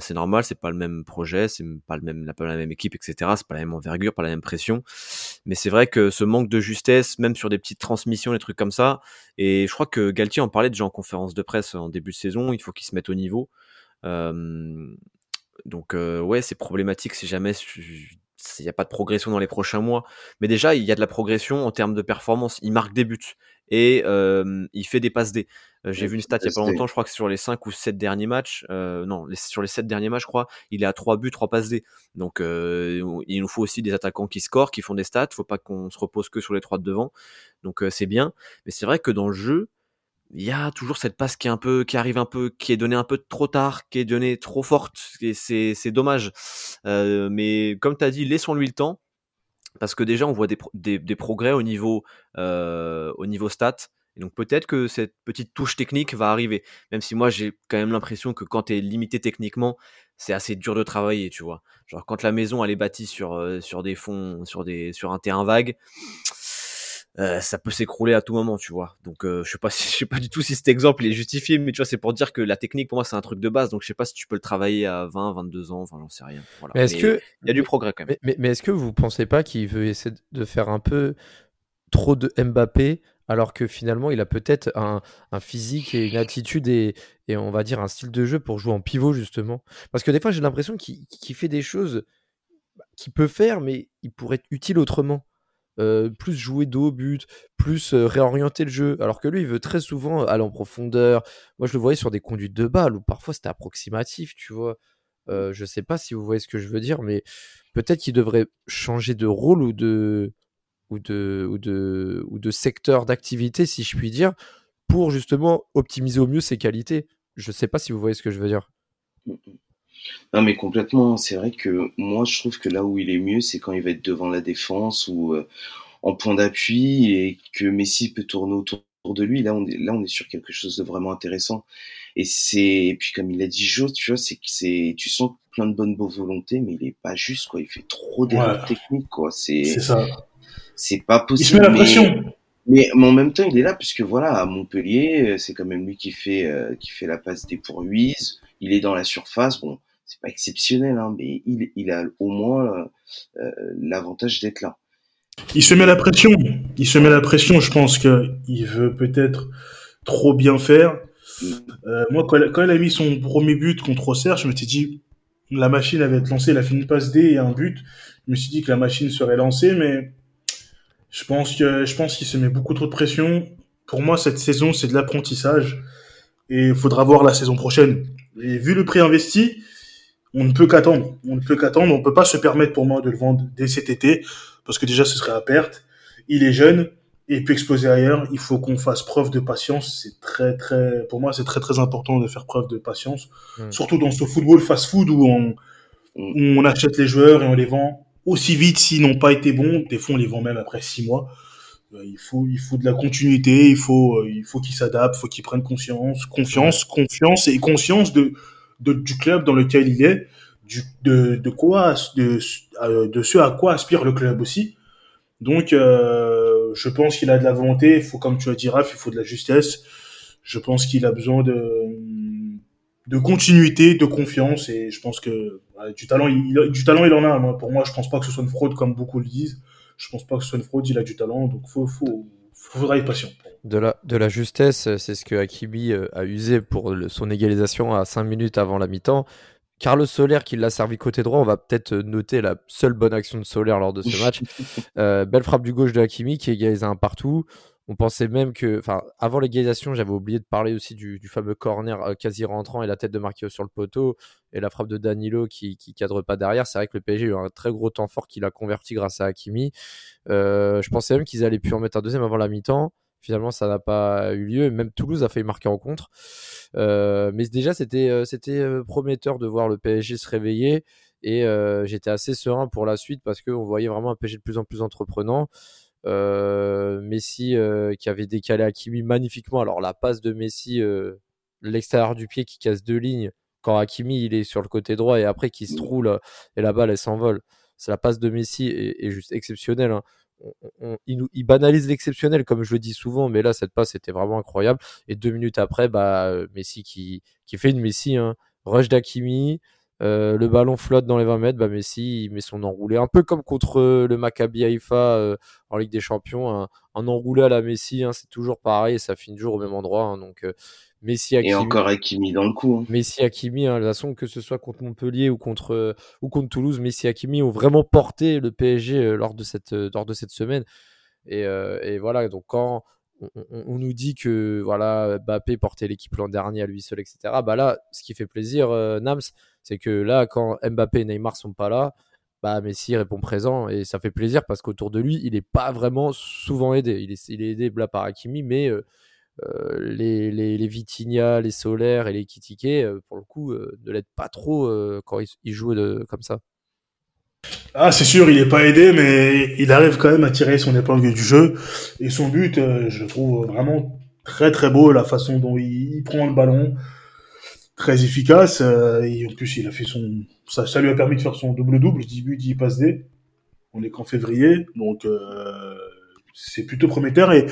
C'est normal, c'est pas le même projet, c'est pas le même, pas la même équipe, etc. C'est pas la même envergure, pas la même pression. Mais c'est vrai que ce manque de justesse, même sur des petites transmissions, des trucs comme ça. Et je crois que Galtier en parlait déjà en conférence de presse en début de saison. Il faut qu'il se mette au niveau. Euh, donc ouais, c'est problématique si jamais il n'y a pas de progression dans les prochains mois. Mais déjà, il y a de la progression en termes de performance. Il marque des buts et il fait des passes D. J'ai vu une stat il n'y a pas longtemps, je crois que sur les 5 ou 7 derniers matchs, non, sur les 7 derniers matchs, je crois, il est à 3 buts, 3 passes D. Donc il nous faut aussi des attaquants qui scorent, qui font des stats. Faut pas qu'on se repose que sur les 3 de devant. Donc c'est bien. Mais c'est vrai que dans le jeu, il y a toujours cette passe qui est un peu, qui arrive un peu, qui est donnée un peu trop tard, qui est donnée trop forte, et c'est, c'est dommage. Euh, mais comme tu as dit, laissons-lui le temps, parce que déjà on voit des, des, des progrès au niveau, euh, au niveau stats, Et donc peut-être que cette petite touche technique va arriver. Même si moi j'ai quand même l'impression que quand tu es limité techniquement, c'est assez dur de travailler, tu vois. Genre quand la maison elle est bâtie sur, euh, sur des fonds, sur, des, sur un terrain vague, euh, ça peut s'écrouler à tout moment, tu vois. Donc euh, je sais pas si, je sais pas du tout si cet exemple est justifié, mais tu vois, c'est pour dire que la technique pour moi c'est un truc de base, donc je sais pas si tu peux le travailler à 20, 22 ans, enfin j'en sais rien. Voilà. Mais est-ce que il y a du progrès quand même. Mais, mais, est-ce que vous pensez pas qu'il veut essayer de faire un peu trop de Mbappé alors que finalement il a peut-être un, physique et une attitude et, on va dire un style de jeu pour jouer en pivot justement Parce que des fois j'ai l'impression qu'il qu fait des choses qu'il peut faire mais il pourrait être utile autrement. Euh, plus jouer dos au but, plus euh, réorienter le jeu. Alors que lui, il veut très souvent aller en profondeur. Moi, je le voyais sur des conduites de balles où parfois c'était approximatif, tu vois. Euh, je sais pas si vous voyez ce que je veux dire, mais peut-être qu'il devrait changer de rôle ou de, ou de, ou de, ou de secteur d'activité, si je puis dire, pour justement optimiser au mieux ses qualités. Je sais pas si vous voyez ce que je veux dire. Non, mais complètement. C'est vrai que moi, je trouve que là où il est mieux, c'est quand il va être devant la défense ou euh, en point d'appui et que Messi peut tourner autour de lui. Là, on est, là, on est sur quelque chose de vraiment intéressant. Et c'est, et puis comme il a dit Jo, tu vois, c'est que c'est, tu sens plein de bonnes volontés, mais il est pas juste, quoi. Il fait trop d'erreurs Ouais. techniques, quoi. C'est, C'est ça. C'est pas Il se possible. met la mais- pression. Mais, mais en même temps, il est là puisque voilà, à Montpellier, euh, c'est quand même lui qui fait euh, qui fait la passe des pourhuises. Il est dans la surface. Bon, c'est pas exceptionnel, hein, mais il, il a au moins euh, l'avantage d'être là. Il se met la pression. Il se met la pression. Je pense que il veut peut-être trop bien faire. Euh, moi, quand quand elle a mis son premier but contre Auxerre, je me suis dit, la machine avait été lancée, elle a fait une passe D et un but. Je me suis dit que la machine serait lancée, mais je pense que je pense qu'il se met beaucoup trop de pression. Pour moi, cette saison, c'est de l'apprentissage et il faudra voir la saison prochaine. Et vu le prix investi, on ne peut qu'attendre. On ne peut qu'attendre. On peut pas se permettre pour moi de le vendre dès cet été parce que déjà ce serait à perte. Il est jeune et il peut exploser ailleurs. Il faut qu'on fasse preuve de patience. C'est très très, pour moi, c'est très très important de faire preuve de patience, Mm. surtout dans ce football fast-food où on, où on achète les joueurs et on les vend aussi vite s'ils n'ont pas été bons. Des fois, on les vend même après six mois. Euh, Il faut, il faut de la continuité. Il faut, euh, il faut qu'ils s'adaptent. Il faut qu'ils prennent conscience, confiance, confiance et conscience de, de du club dans lequel il est, du, de, de quoi, de, euh, de ce à quoi aspire le club aussi. Donc, euh, je pense qu'il a de la volonté. Il faut, comme tu as dit, Raph, il faut de la justesse. Je pense qu'il a besoin de, de continuité, de confiance. Et je pense que du talent, il, il- du talent, il en a. Moi, pour moi, je pense pas que ce soit une fraude comme beaucoup le disent. Je pense pas que ce soit une fraude. Il a du talent. Donc, faut, faut, faudra être patient. De la, de la justesse, c'est ce que Hakimi euh, a usé pour le- son égalisation à 5 minutes avant la mi-temps. Carlos Soler qui l'a servi côté droit, on va peut-être noter la seule bonne action de Soler lors de ce match. Euh, belle frappe du gauche de Hakimi qui égalise un partout. On pensait même que, enfin, avant l'égalisation, j'avais oublié de parler aussi du, fameux corner euh, quasi rentrant et la tête de Marquinhos sur le poteau et la frappe de Danilo qui, qui cadre pas derrière. C'est vrai que le PSG a eu un très gros temps fort qu'il a converti grâce à Hakimi. Euh, je pensais même qu'ils allaient pu en mettre un deuxième avant la mi-temps. Finalement, ça n'a pas eu lieu. Même Toulouse a failli marquer en contre. Euh, mais déjà, c'était prometteur de voir le PSG se réveiller. Et j'étais assez serein pour la suite parce qu'on voyait vraiment un PSG de plus en plus entreprenant. Euh, Messi euh, qui avait décalé Hakimi magnifiquement. Alors la passe de Messi, euh, l'extérieur du pied qui casse deux lignes quand Hakimi il est sur le côté droit et après qui se trouve là, et la balle elle s'envole. C'est la passe de Messi est, est juste exceptionnelle. hein. On- on- il, banalise l'exceptionnel comme je le dis souvent, mais là cette passe était vraiment incroyable. Et deux minutes après, bah Messi qui, qui fait une Messi, hein. rush d'Hakimi. Euh, le ballon flotte dans les 20 mètres, bah Messi il met son enroulé, un peu comme contre euh, le Maccabi Haïfa euh, en Ligue des Champions, un, un enroulé à la Messi, hein, c'est toujours pareil, ça finit toujours au même endroit. hein. donc euh, Messi, Et encore Hakimi dans le coup. hein. Messi, Hakimi, hein, de toute façon que ce soit contre Montpellier ou contre ou contre Toulouse, Messi, Hakimi ont vraiment porté le PSG lors de cette lors de cette semaine. Et, et voilà, donc quand on, on- on nous dit que voilà Mbappé portait l'équipe l'an dernier à lui seul, etc. Bah là, ce qui fait plaisir, Nams, c'est que là, quand Mbappé et Neymar sont pas là, bah Messi répond présent et ça fait plaisir parce qu'autour de lui, il est pas vraiment souvent aidé. Il est, il aidé là par Hakimi, mais euh, euh, les, les, les Vitinha, les Solaire et les Kitike, euh, pour le coup, ne l'aident pas trop quand ils, ils jouent comme ça. Ah, c'est sûr, il n'est pas aidé, mais il arrive quand même à tirer son épingle du jeu. Et son but, je le trouve vraiment très très beau, la façon dont il, prend le ballon, très efficace. Euh, et en plus, il a fait son, ça, lui a permis de faire son double-double, 10 buts, 10 passes D. On est qu'en février, donc euh, c'est plutôt prometteur. Et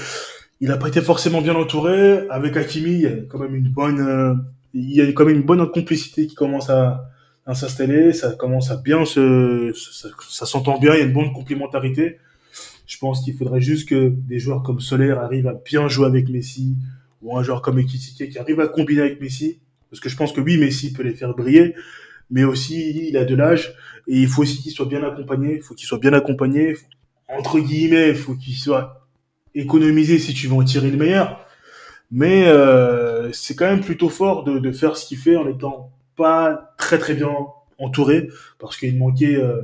il n'a pas été forcément bien entouré. Avec Hakimi, il y a quand même une bonne, il y a quand même une bonne complicité qui commence à, s'installer, ça commence à bien se, ça, s'entend bien, il y a une bonne complémentarité. Je pense qu'il faudrait juste que des joueurs comme Soler arrivent à bien jouer avec Messi, ou un joueur comme Ekitike qui arrive à combiner avec Messi, parce que je pense que oui, Messi peut les faire briller, mais aussi il a de l'âge et il faut aussi qu'il soit bien accompagné, il faut qu'il soit bien accompagné, entre guillemets, il faut qu'il soit économisé si tu veux en tirer le meilleur. Mais euh, c'est quand même plutôt fort de, de faire ce qu'il fait en étant pas très très bien entouré parce qu'il manquait euh,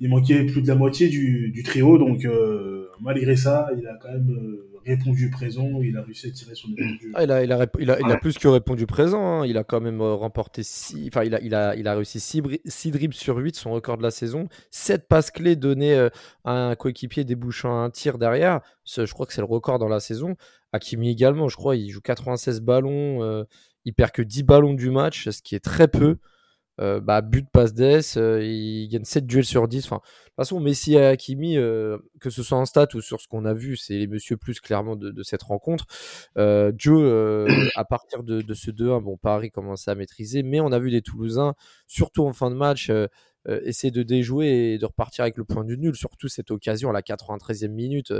il manquait plus de la moitié du, du trio donc euh, malgré ça il a quand même euh, répondu présent il a réussi à tirer son ah, il, a, il, a, il, a, il a plus que répondu présent hein. il a quand même remporté 6 enfin il a, il a, il a réussi 6 dribbles sur 8 son record de la saison. 7 passes clés données à un coéquipier débouchant un tir derrière. Je crois que c'est le record dans la saison. Hakimi également je crois il joue 96 ballons il perd que 10 ballons du match, ce qui est très peu. Euh, bah, but, passe d'ess, euh, il gagne 7 duels sur 10. Enfin, de toute façon, Messi et Hakimi, euh, que ce soit en stats ou sur ce qu'on a vu, c'est les monsieur plus clairement de, cette rencontre. Joe, à partir de, ce 2-1, bon, Paris commençait à maîtriser, mais on a vu des Toulousains, surtout en fin de match, essayer de déjouer et de repartir avec le point du nul. Surtout cette occasion à la 93e minute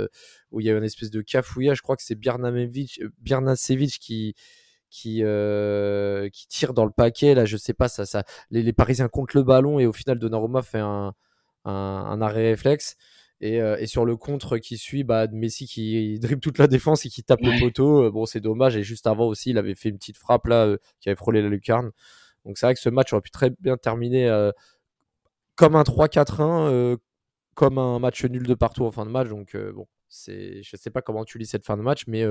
où il y a une espèce de cafouillage. Je crois que c'est Biernasevic qui qui, euh, qui tire dans le paquet. Là, je sais pas, ça, ça, les, Parisiens comptent le ballon et au final, Donnarumma fait un, un, arrêt réflexe. Et, euh, et, sur le contre qui suit, bah, Messi qui dribble toute la défense et qui tape le poteau. Euh, bon, c'est dommage. Et juste avant aussi, il avait fait une petite frappe là qui avait frôlé la lucarne. Donc c'est vrai que ce match aurait pu très bien terminer comme un 3-4-1, comme un match nul de partout en fin de match. Donc bon, c'est, je sais pas comment tu lis cette fin de match, mais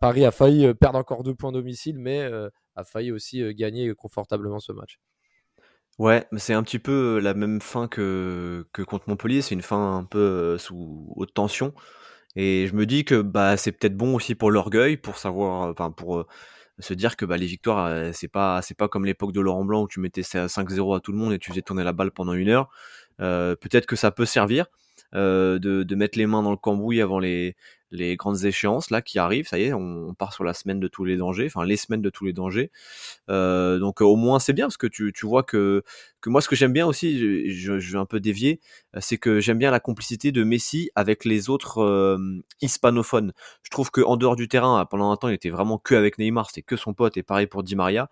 Paris a failli euh, perdre encore deux points domicile, mais euh, a failli aussi euh, gagner confortablement ce match. Ouais, c'est un petit peu la même fin que, contre Montpellier. C'est une fin un peu sous haute tension. Et je me dis que bah, c'est peut-être bon aussi pour l'orgueil, pour savoir, enfin, pour se dire que bah, les victoires, c'est pas, c'est pas comme l'époque de Laurent Blanc où tu mettais 5-0 à tout le monde et tu faisais tourner la balle pendant une heure. peut-être que ça peut servir. de, mettre les mains dans le cambouis avant les, les grandes échéances là qui arrivent. Ça y est, on, part sur la semaine de tous les dangers, enfin les semaines de tous les dangers. Euh, donc au moins c'est bien parce que tu, vois que, que moi ce que j'aime bien aussi, je, vais un peu dévier, euh, c'est que j'aime bien la complicité de Messi avec les autres euh, hispanophones. Je trouve que en dehors du terrain, pendant un temps, il était vraiment que avec Neymar, c'était que son pote et pareil pour Di Maria.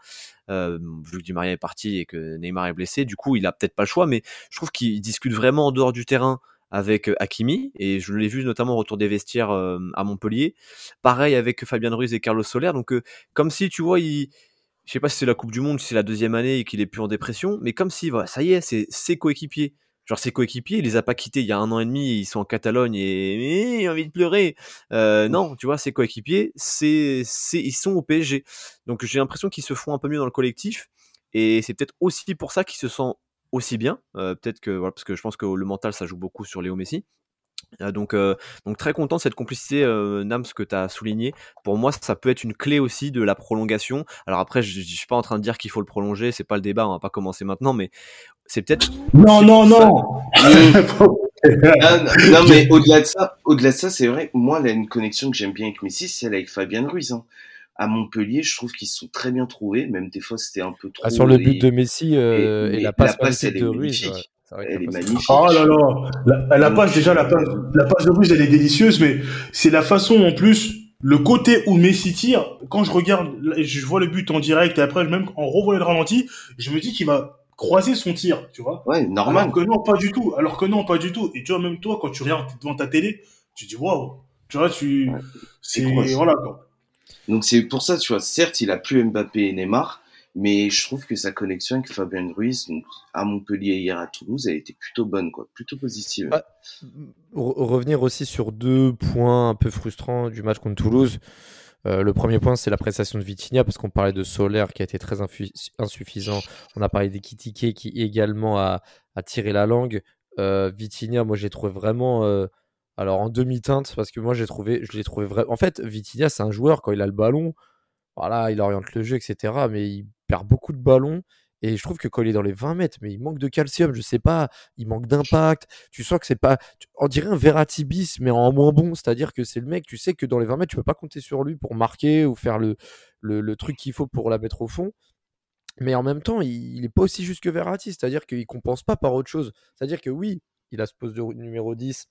Euh, vu que Di Maria est parti et que Neymar est blessé, du coup il a peut-être pas le choix, mais je trouve qu'il discute vraiment en dehors du terrain avec Hakimi, et je l'ai vu notamment au retour des vestiaires à Montpellier. Pareil avec Fabien Ruiz et Carlos Soler, donc comme si, tu vois, il... je sais pas si c'est la Coupe du Monde, si c'est la deuxième année et qu'il est plus en dépression, mais comme si, voilà, ça y est, c'est ses coéquipiers. Genre ses coéquipiers, il les a pas quittés il y a un an et demi, ils sont en Catalogne et, il a envie de pleurer. Euh, non, tu vois, ses coéquipiers, c'est, c'est, ils sont au PSG. Donc j'ai l'impression qu'ils se font un peu mieux dans le collectif. Et c'est peut-être aussi pour ça qu'ils se sentent aussi bien. Euh, peut-être que voilà, parce que je pense que le mental ça joue beaucoup sur Léo Messi. Euh, donc, euh, donc très content de cette complicité Nams que tu as souligné. Pour moi, ça peut être une clé aussi de la prolongation. Alors après, je, je suis pas en train de dire qu'il faut le prolonger, c'est pas le débat, on va pas commencer maintenant, mais c'est peut-être. Non, non, non. Non, mais au-delà de ça, au-delà de ça, c'est vrai. Moi, là, une connexion que j'aime bien avec Messi, c'est avec Fabien Ruiz. Hein à Montpellier, je trouve qu'ils sont très bien trouvés. Même des fois, c'était un peu trop. Ah, sur le but de Messi euh, et, la passe, la elle de Ruiz. elle est magnifique. Oh là là, la, passe déjà, la passe, la passe de Ruiz, elle est délicieuse, mais c'est la façon en plus, le côté où Messi tire. Quand je regarde, je vois le but en direct et après même en revoyant le ralenti, je me dis qu'il va croiser son tir, tu vois. Ouais, normal. Alors que non, pas du tout. Alors que non, pas du tout. Et tu vois, même toi, quand tu regardes devant ta télé, tu dis waouh. Tu vois, tu, c'est voilà quoi. Donc c'est pour ça, tu vois, certes, il a plus Mbappé et Neymar, mais je trouve que sa connexion avec Fabien Ruiz, donc à Montpellier hier à Toulouse, elle était plutôt bonne, quoi, plutôt positive. Revenir aussi sur deux points un peu frustrants du match contre Toulouse. le premier point, c'est la prestation de Vitinha, parce qu'on parlait de Solaire qui a été très insuffisant. On a parlé d'Ekitike qui également a, tiré la langue. Euh, moi, j'ai trouvé vraiment. Alors, en demi-teinte, parce que moi, j'ai trouvé, je l'ai trouvé vraiment. En fait, Vitinha, c'est un joueur, quand il a le ballon, voilà, il oriente le jeu, etc. Mais il perd beaucoup de ballons. Et je trouve que quand il est dans les 20 mètres, mais il manque de calcium, je sais pas, il manque d'impact. Tu sens que c'est pas. On dirait un Verratibis, mais en moins bon. C'est-à-dire que c'est le mec, tu sais que dans les 20 mètres, tu peux pas compter sur lui pour marquer ou faire le, le, truc qu'il faut pour la mettre au fond. Mais en même temps, il, n'est pas aussi juste que Verratti. C'est-à-dire qu'il compense pas par autre chose. C'est-à-dire que oui, il a ce poste de numéro 10.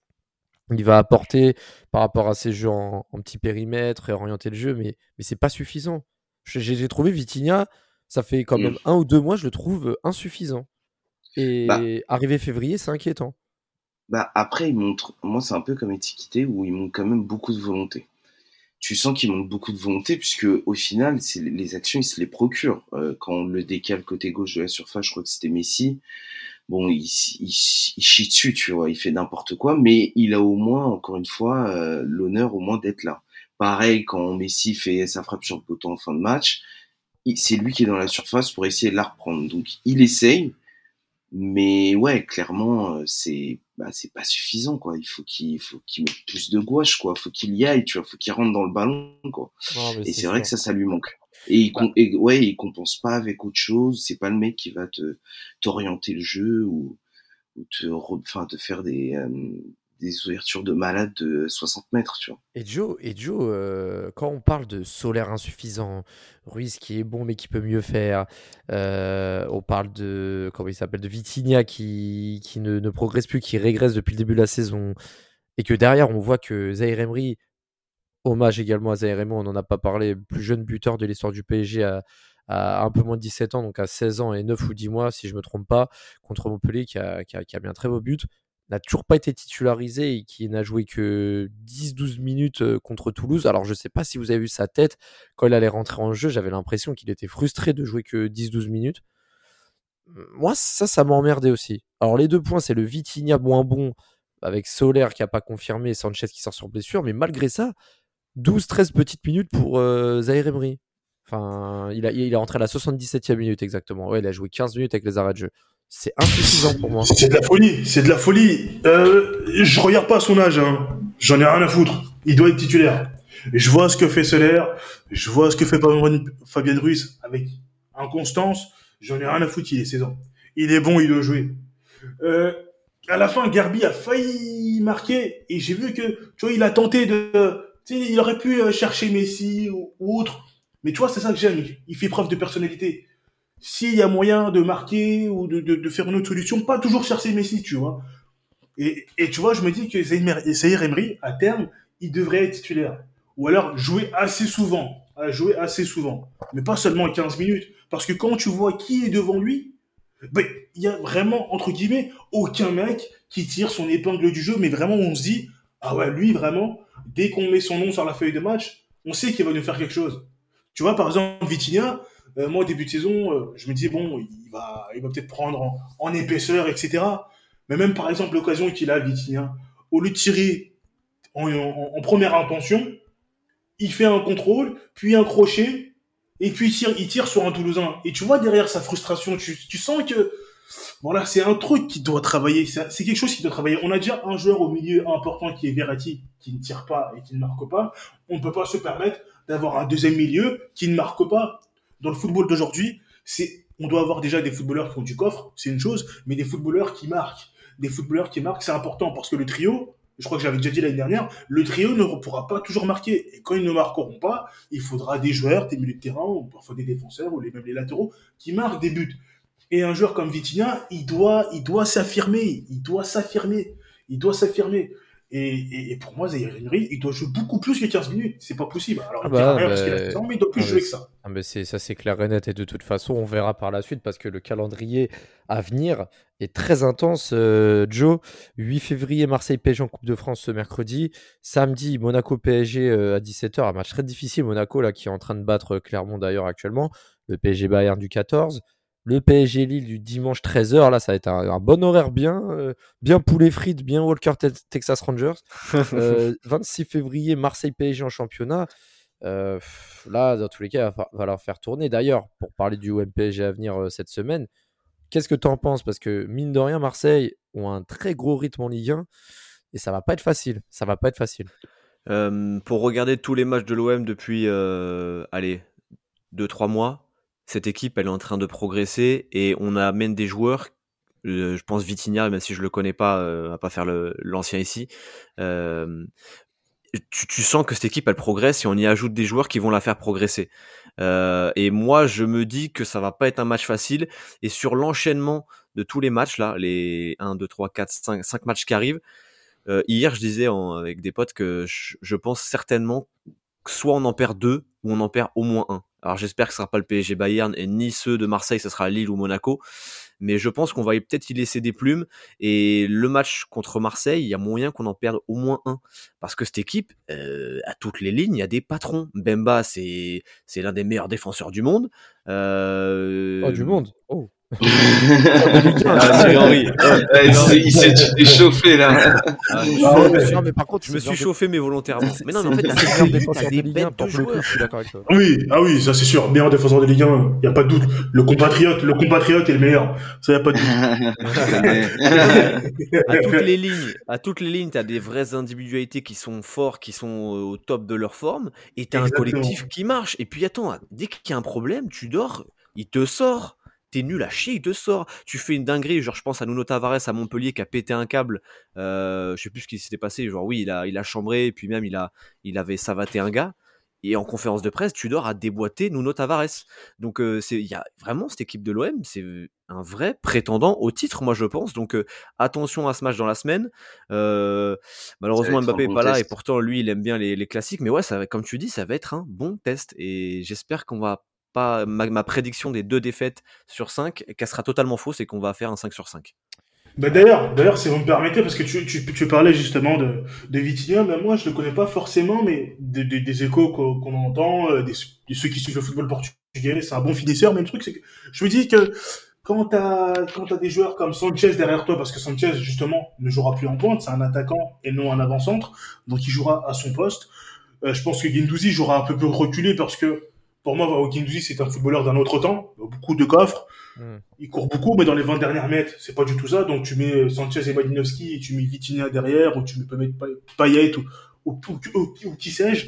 Il va apporter par rapport à ses jeux en, petit périmètre et orienter le jeu, mais, mais c'est pas suffisant. J'ai trouvé Vitinha ça fait quand même un ou deux mois, je le trouve insuffisant. Et bah arrivé février, c'est inquiétant. Bah après, il montre, moi c'est un peu comme étiqueté où il montre quand même beaucoup de volonté. Tu sens qu'il montre beaucoup de volonté puisque au final, les actions, il se les procure. Euh, quand on le décale côté gauche de la surface, je crois que c'était Messi. Bon, il, il, chie dessus, tu vois, il fait n'importe quoi, mais il a au moins, encore une fois, euh, l'honneur au moins d'être là. Pareil, quand Messi fait sa frappe sur le poteau en fin de match, c'est lui qui est dans la surface pour essayer de la reprendre. Donc il essaye, mais ouais, clairement, euh, c'est bah, c'est pas suffisant quoi. Il faut qu'il faut qu'il mette plus de gouache quoi. Faut qu'il y aille, tu vois. Faut qu'il rentre dans le ballon quoi. et c'est vrai que ça, ça lui manque. Et il, bah et, ouais, il compense pas avec autre chose. C'est pas le mec qui va te t'orienter le jeu ou, ou te, enfin, te faire des euh, des ouvertures de malade de 60 mètres, tu vois. Et Joe, et Joe euh, quand on parle de solaire insuffisant, Ruiz qui est bon mais qui peut mieux faire, euh, on parle de, comment il s'appelle, de Vitinha qui, ne, progresse plus, qui régresse depuis le début de la saison, et que derrière on voit que Zaire Emery, hommage également à Zaire Emery, on n'en a pas parlé, plus jeune buteur de l'histoire du PSG à, à, un peu moins de 17 ans, donc à 16 ans et 9 ou 10 mois, si je me trompe pas, contre Montpellier qui a, qui a, qui a bien très beau but n'a toujours pas été titularisé et qui n'a joué que 10-12 minutes contre Toulouse. Alors je ne sais pas si vous avez vu sa tête quand il allait rentrer en jeu, j'avais l'impression qu'il était frustré de jouer que 10-12 minutes. Moi ça, ça m'a emmerdé aussi. Alors les deux points, c'est le Vitinha moins bon avec Solaire qui n'a pas confirmé et Sanchez qui sort sur blessure, mais malgré ça, 12-13 petites minutes pour euh, Zaire Emery. Enfin, il est rentré à la 77e minute exactement. Ouais, il a joué 15 minutes avec les arrêts de jeu. C'est insuffisant pour moi. C'est de la folie, c'est de la folie. Euh, je regarde pas son âge, hein. j'en ai rien à foutre. Il doit être titulaire. Je vois ce que fait Solaire, je vois ce que fait Fabien Ruiz avec inconstance. J'en ai rien à foutre, il est 16 ans. Il est bon, il doit jouer. Euh, à la fin, Garbi a failli marquer et j'ai vu que, tu vois, il a tenté de, tu il aurait pu euh, chercher Messi ou, ou autre. Mais tu vois, c'est ça que j'aime. Il fait preuve de personnalité s'il y a moyen de marquer ou de, faire une autre solution, pas toujours chercher Messi, tu vois. Et, tu vois, je me dis que Zahir Emery, à terme, il devrait être titulaire. Ou alors jouer assez souvent. Jouer assez souvent. Mais pas seulement 15 minutes. Parce que quand tu vois qui est devant lui, ben, il y a vraiment, entre guillemets, aucun mec qui tire son épingle du jeu. Mais vraiment, on se dit, ah ouais, lui, vraiment, dès qu'on met son nom sur la feuille de match, on sait qu'il va nous faire quelque chose. Tu vois, par exemple, Vitinha, euh, moi, au début de saison, euh, je me disais, bon, il va, il va peut-être prendre en, épaisseur, etc. Mais même, par exemple, l'occasion qu'il a, Vitinha, au lieu de tirer en, première intention, il fait un contrôle, puis un crochet, et puis il tire, il tire sur un Toulousain. Et tu vois derrière sa frustration, tu, tu sens que voilà, c'est un truc qui doit travailler. C'est quelque chose qui doit travailler. On a déjà un joueur au milieu important qui est Verratti, qui ne tire pas et qui ne marque pas. On ne peut pas se permettre d'avoir un deuxième milieu qui ne marque pas dans le football d'aujourd'hui, c'est on doit avoir déjà des footballeurs qui ont du coffre, c'est une chose, mais des footballeurs qui marquent. Des footballeurs qui marquent, c'est important parce que le trio, je crois que j'avais déjà dit l'année dernière, le trio ne pourra pas toujours marquer. Et quand ils ne marqueront pas, il faudra des joueurs, des milieux de terrain, ou parfois des défenseurs, ou même les latéraux, qui marquent des buts. Et un joueur comme Vitinha, il doit s'affirmer, il doit s'affirmer, il doit s'affirmer. Et, pour moi, Zaire Emery, il doit jouer beaucoup plus que 15 minutes. C'est pas possible. Alors, il ah bah, parce qu'il a mais il doit plus ah, jouer que ça. Ah mais ça, c'est clair et net. Et de toute façon, on verra par la suite parce que le calendrier à venir est très intense. Euh, Joe, 8 février, Marseille-PSG en Coupe de France ce mercredi. Samedi, Monaco-PSG euh, à 17h. Un match très difficile. Monaco, là, qui est en train de battre Clermont d'ailleurs actuellement. Le PSG Bayern du 14 le PSG Lille du dimanche 13h. Là, ça va être un, bon horaire bien, euh, bien poulet frites, bien Walker Texas Rangers. 26 euh, février, Marseille PSG en championnat. Euh, là, dans tous les cas, il va falloir faire tourner. D'ailleurs, pour parler du OMPG à venir cette semaine, qu'est-ce que tu en penses? Parce que mine de rien, Marseille ont un très gros rythme en Ligue 1 et ça va pas être facile. Ça va pas être facile. Pour regarder tous les matchs de l'OM depuis, allez, 2-3 mois, cette équipe, elle est en train de progresser et on amène des joueurs je pense Vitinha, même si je le connais pas, euh, va pas faire l'ancien ici. Euh, tu, sens que cette équipe elle progresse et on y ajoute des joueurs qui vont la faire progresser. Euh, et moi je me dis que ça va pas être un match facile. Et sur l'enchaînement de tous les matchs là, les 1, 2, 3, 4, 5, 5 matchs qui arrivent. Euh, hier je disais avec des potes que je, je pense certainement que soit on en perd deux ou on en perd au moins un. Alors j'espère que ce sera pas le PSG Bayern et ni ceux de Marseille, ce sera Lille ou Monaco mais je pense qu'on va peut-être y laisser des plumes. Et le match contre Marseille, il y a moyen qu'on en perde au moins un. Parce que cette équipe, euh, à toutes les lignes, il y a des patrons. Bemba, c'est l'un des meilleurs défenseurs du monde. Euh... Oh, du monde Oh ah, il s'est échauffé là. Ah, je, mais par contre, je me suis chauffé mais volontairement. Mais non, mais en fait, c'est défenseur de Ligue 1 pour le coup, je suis d'accord avec toi. Oui, ah oui, ça c'est sûr, meilleur défenseur de Ligue 1, il y a pas de doute. Le compatriote, le compatriote est le meilleur. Ça y a pas de doute. à toutes les lignes, à toutes les lignes, tu as des vraies individualités qui sont forts, qui sont au top de leur forme et tu as un collectif qui marche. Et puis attends, dès qu'il y a un problème, tu dors, il te sort t'es nul à chier, il te sort. Tu fais une dinguerie, genre je pense à Nuno Tavares à Montpellier qui a pété un câble. Euh, je sais plus ce qui s'était passé. Genre oui, il a, il a chambré, et puis même il a, il avait savaté un gars. Et en conférence de presse, tu dors à déboîter Nuno Tavares. Donc euh, c'est, il y a vraiment cette équipe de l'OM, c'est un vrai prétendant au titre, moi je pense. Donc euh, attention à ce match dans la semaine. malheureusement Mbappé est pas là et pourtant lui il aime bien les, les classiques. Mais ouais, ça va, comme tu dis, ça va être un bon test et j'espère qu'on va pas ma, prédiction des deux défaites sur 5, qu'elle sera totalement fausse et qu'on va faire un 5 sur 5. Bah d'ailleurs, d'ailleurs, si vous me permettez, parce que tu, tu, tu parlais justement de, de Vitinha, mais moi je le connais pas forcément, mais des, des, échos qu'on entend, euh, ceux qui suivent le football portugais, c'est un bon finisseur, mais le truc c'est que je me dis que quand t'as quand as des joueurs comme Sanchez derrière toi, parce que Sanchez justement ne jouera plus en pointe, c'est un attaquant et non un avant-centre, donc il jouera à son poste. Euh, je pense que Guendouzi jouera un peu plus reculé parce que pour moi, Okindouzi, c'est un footballeur d'un autre temps, beaucoup de coffres, hmm. il court beaucoup, mais dans les 20 dernières mètres, c'est pas du tout ça. Donc tu mets Sanchez et Malinovski, et tu mets Vitinha derrière, ou tu peux mettre Payet, ou, qui sais-je.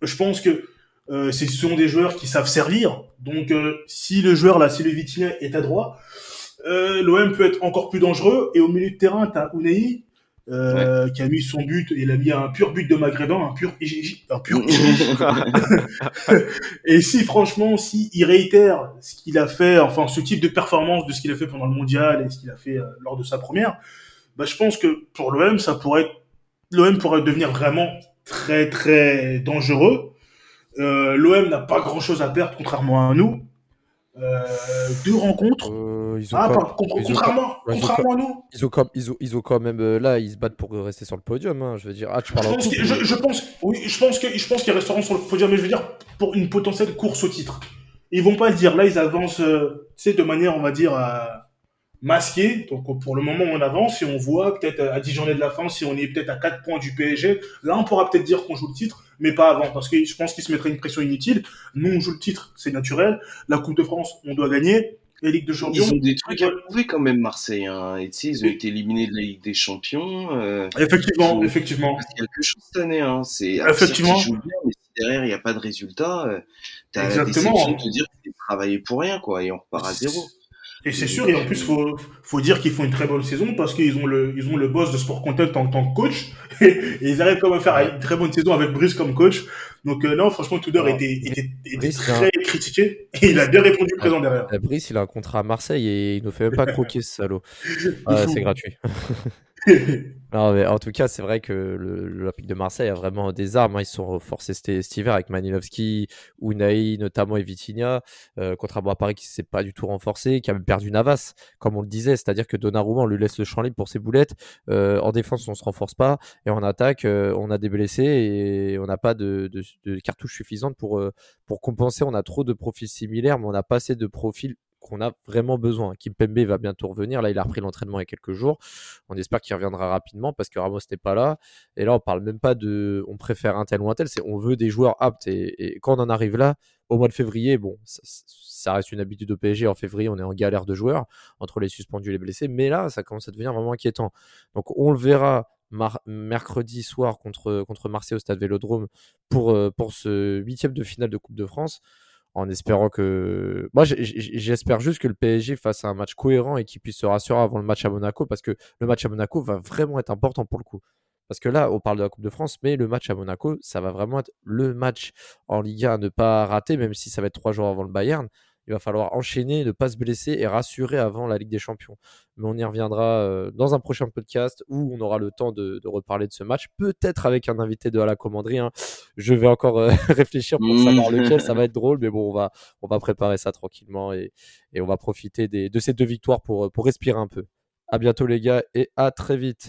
Je pense que euh, ce sont des joueurs qui savent servir. Donc euh, si le joueur, là, si le Vitinha est à droite, euh, l'OM peut être encore plus dangereux. Et au milieu de terrain, tu as Unai, euh, qui a mis son but, il a mis un pur but de Maghrébin, un pur un pur Et si franchement, si il réitère ce qu'il a fait, enfin ce type de performance de ce qu'il a fait pendant le mondial et ce qu'il a fait euh, lors de sa première, bah, je pense que pour l'OM, ça pourrait l'OM pourrait devenir vraiment très très dangereux. Euh, L'OM n'a pas grand chose à perdre contrairement à nous. Euh, deux rencontres. Euh, ils ont ah, contrairement, contrairement à nous. Ils ont, quand, ils, ont, ils ont quand même. Euh, là, ils se battent pour rester sur le podium. Hein, je veux dire. Ah, tu parles je, pense je, je, pense, oui, je pense que je pense qu'ils resteront sur le podium, mais je veux dire pour une potentielle course au titre. Ils vont pas le dire. Là, ils avancent, tu sais, de manière, on va dire, masquée. Donc, pour le moment, on avance. Si on voit peut-être à 10 journées de la fin, si on est peut-être à 4 points du PSG, là, on pourra peut-être dire qu'on joue le titre mais pas avant, parce que je pense qu'il se mettrait une pression inutile. Nous, on joue le titre, c'est naturel. La Coupe de France, on doit gagner. Et Ligue de Champions. Ils ont des trucs à prouver quand même, Marseille. Hein. Et tu sais, ils ont été éliminés de la Ligue des Champions. Euh, effectivement, effectivement. Il y a quelque chose cette année. Hein. C'est effectivement. Si bien, mais si derrière il n'y a pas de résultat, euh, t'as la déception de te dire que tu travaillé pour rien, quoi, et on repart à zéro. Et c'est sûr, et en plus, faut, faut dire qu'ils font une très bonne saison parce qu'ils ont le, ils ont le boss de Sport Content en tant que coach. Et, ils arrivent quand même à faire une très bonne saison avec Brice comme coach. Donc, euh, non, franchement, Tudor était, était, était très critiqué et il a bien répondu présent derrière. Brice, il a un contrat à Marseille et il ne fait même pas croquer ce salaud. Ah, c'est gratuit. en tout cas, c'est vrai que l'Olympique de Marseille a vraiment des armes. Hein. Ils sont renforcés cet, hiver avec Manilovski, Unai notamment et Vitinha, euh, contrairement à Paris qui ne s'est pas du tout renforcé, qui a même perdu Navas, comme on le disait. C'est-à-dire que Donnarumma, on lui laisse le champ libre pour ses boulettes. Euh, en défense, on ne se renforce pas. Et en attaque, euh, on a des blessés et on n'a pas de, cartouches suffisantes pour, euh, pour compenser. On a trop de profils similaires, mais on n'a pas assez de profils qu'on a vraiment besoin. Kim Pembe va bientôt revenir. Là, il a repris l'entraînement il y a quelques jours. On espère qu'il reviendra rapidement parce que Ramos n'est pas là. Et là, on parle même pas de on préfère un tel ou un tel, c'est on veut des joueurs aptes. Et, quand on en arrive là, au mois de février, bon, ça, reste une habitude au PSG. En février, on est en galère de joueurs entre les suspendus et les blessés. Mais là, ça commence à devenir vraiment inquiétant. Donc, on le verra mercredi soir contre, contre Marseille au stade Vélodrome pour, euh, pour ce huitième de finale de Coupe de France en espérant que. Moi, j'espère juste que le PSG fasse un match cohérent et qu'il puisse se rassurer avant le match à Monaco, parce que le match à Monaco va vraiment être important pour le coup. Parce que là, on parle de la Coupe de France, mais le match à Monaco, ça va vraiment être le match en Liga à ne pas rater, même si ça va être trois jours avant le Bayern il va falloir enchaîner, ne pas se blesser et rassurer avant la Ligue des Champions. Mais on y reviendra euh, dans un prochain podcast où on aura le temps de, reparler de ce match, peut-être avec un invité de à la commanderie. Hein. Je vais encore euh, réfléchir pour savoir lequel, ça va être drôle, mais bon, on va, on va préparer ça tranquillement et, on va profiter de ces deux victoires pour, pour respirer un peu. À bientôt les gars et à très vite.